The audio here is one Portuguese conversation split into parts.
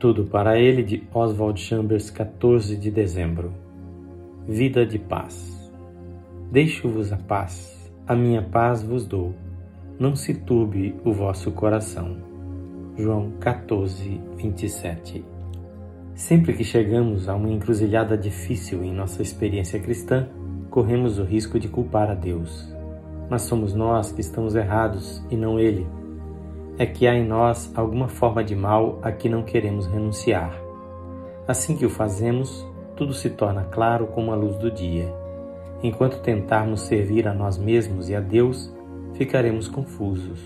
Tudo para ele de Oswald Chambers, 14 de dezembro. Vida de paz. Deixo-vos a paz, a minha paz vos dou. Não se turbe o vosso coração. João 14, 27. Sempre que chegamos a uma encruzilhada difícil em nossa experiência cristã, corremos o risco de culpar a Deus. Mas somos nós que estamos errados e não Ele é que há em nós alguma forma de mal a que não queremos renunciar. Assim que o fazemos, tudo se torna claro como a luz do dia. Enquanto tentarmos servir a nós mesmos e a Deus, ficaremos confusos.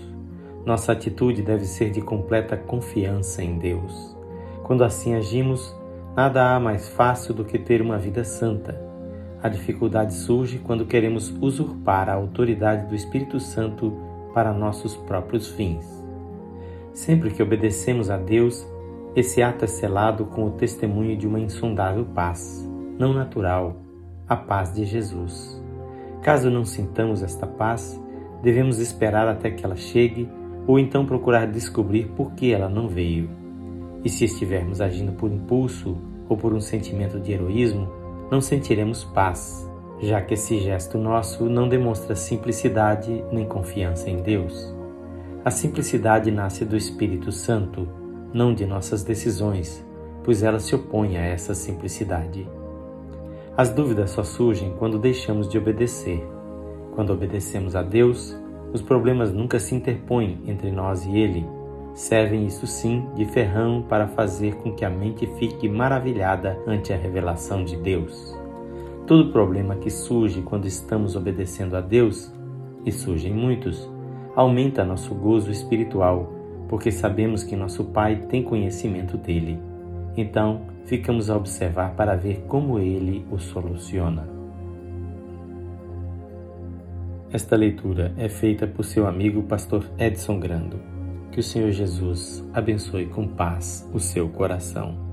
Nossa atitude deve ser de completa confiança em Deus. Quando assim agimos, nada há mais fácil do que ter uma vida santa. A dificuldade surge quando queremos usurpar a autoridade do Espírito Santo para nossos próprios fins. Sempre que obedecemos a Deus, esse ato é selado com o testemunho de uma insondável paz, não natural, a paz de Jesus. Caso não sintamos esta paz, devemos esperar até que ela chegue ou então procurar descobrir por que ela não veio. E se estivermos agindo por impulso ou por um sentimento de heroísmo, não sentiremos paz, já que esse gesto nosso não demonstra simplicidade nem confiança em Deus. A simplicidade nasce do Espírito Santo, não de nossas decisões, pois ela se opõe a essa simplicidade. As dúvidas só surgem quando deixamos de obedecer. Quando obedecemos a Deus, os problemas nunca se interpõem entre nós e Ele. Servem, isso sim, de ferrão para fazer com que a mente fique maravilhada ante a revelação de Deus. Todo problema que surge quando estamos obedecendo a Deus, e surgem muitos, aumenta nosso gozo espiritual, porque sabemos que nosso Pai tem conhecimento dele. Então, ficamos a observar para ver como ele o soluciona. Esta leitura é feita por seu amigo pastor Edson Grando. Que o Senhor Jesus abençoe com paz o seu coração.